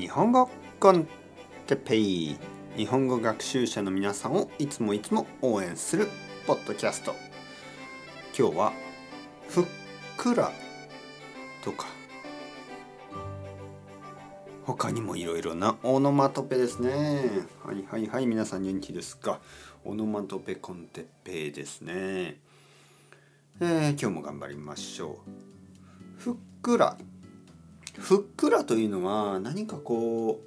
日本語コンテペイ日本語学習者の皆さんをいつもいつも応援するポッドキャスト。今日はふっくらとか。他にもいろいろなオノマトペですね。はいはいはい皆さん元気ですか。オノマトペコンテペイですね。えー、今日も頑張りましょう。ふっくら。ふっくらというのは何かこ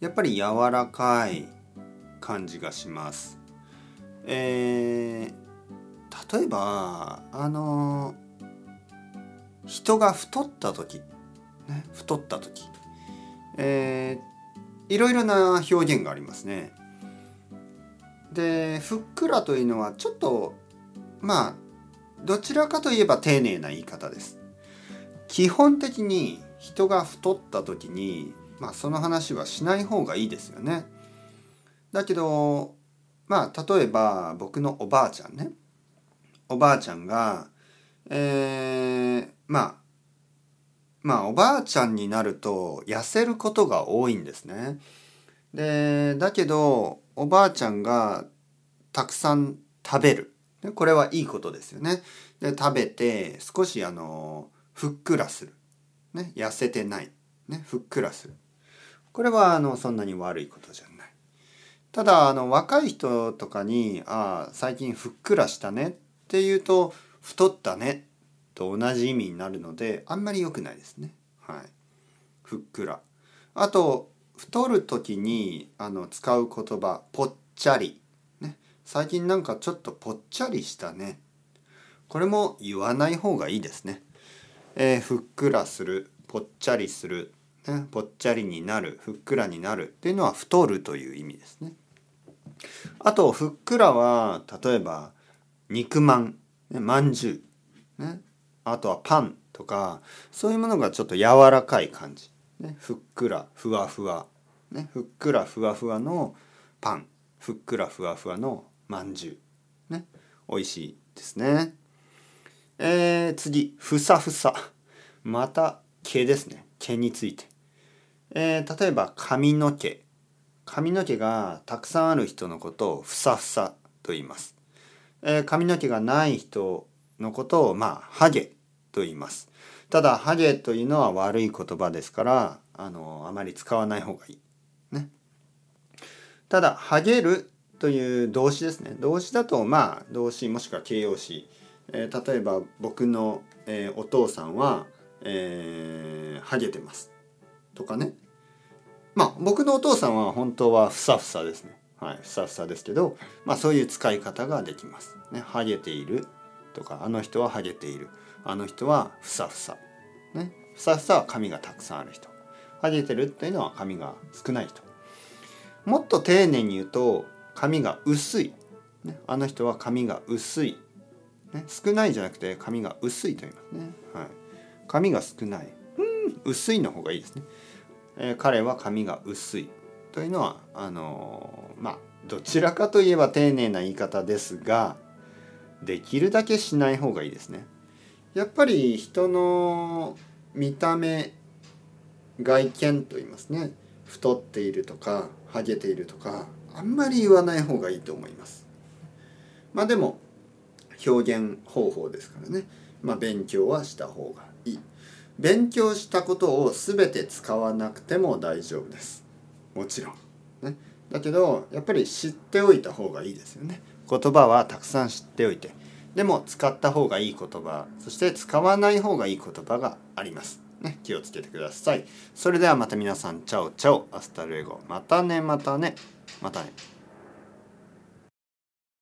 うやっぱり柔らかい感じがしますえー、例えばあの人が太った時、ね、太った時えー、いろいろな表現がありますね。でふっくらというのはちょっとまあどちらかといえば丁寧な言い方です。基本的に人が太った時に、まあ、その話はしない方がいいですよね。だけどまあ例えば僕のおばあちゃんねおばあちゃんがえー、まあまあおばあちゃんになると痩せることが多いんですね。でだけどおばあちゃんがたくさん食べるこれはいいことですよね。で食べて少しあのふっくらする、ね、痩せてない、ね、ふっくらするこれはあのそんなに悪いことじゃない。ただあの若い人とかに「ああ最近ふっくらしたね」って言うと「太ったね」と同じ意味になるのであんまり良くないですね。はい、ふっくら。あと太る時にあの使う言葉ぽっちゃり、ね、最近なんかちょっとぽっちゃりしたねこれも言わない方がいいですね。えー、ふっくらするぽっちゃりする、ね、ぽっちゃりになるふっくらになるっていうのは太るという意味ですね。あとふっくらは例えば肉まん、ね、まんじゅう、ね、あとはパンとかそういうものがちょっと柔らかい感じ、ね、ふっくらふわふわ、ね、ふっくらふわふわのパンふっくらふわふわのまんじゅう、ね、美味しいですね。えー、次ふさふさ。また毛ですね。毛について、えー、例えば髪の毛。髪の毛がたくさんある人のことをふさふさと言います、えー、髪の毛がない人のことをまあハゲと言います。ただハゲというのは悪い言葉ですからあのあまり使わない方がいい。ね。ただハゲるという動詞ですね。動詞だとまあ動詞もしくは形容詞、えー、例えば僕の、えー、お父さんは、えー、ハゲてます。とかね。まあ僕のお父さんは本当はふさふさですね。はいふさふさですけどまあそういう使い方ができます。ねハゲているとかあの人はハゲている。あの人はふさふさ。ねふさふさは髪がたくさんある人。ハゲてるっていうのは髪が少ない人。もっと丁寧に言うと髪が薄い、ね、あの人は髪が薄い、ね、少ないじゃなくて髪が薄いと言いますね、はい、髪が少ない。うん薄いの方がいいですね、えー、彼は髪が薄いというのはあのー、まあどちらかといえば丁寧な言い方ですができるだけしない方がいいですね。やっぱり人の見た目外見と言いますね。太っているとかハゲているとかあんまり言わない方がいいと思います。まあでも表現方法ですからね、まあ、勉強はした方がいい。勉強したことを全て使わなくても大丈夫です。もちろん。ね、だけどやっぱり知っておいた方がいいですよね。言葉はたくさん知っておいてでも使った方がいい言葉そして使わない方がいい言葉があります。ね、気をつけてください。それではまた皆さん、 Chao chao、hasta luego。またね、またね、またね。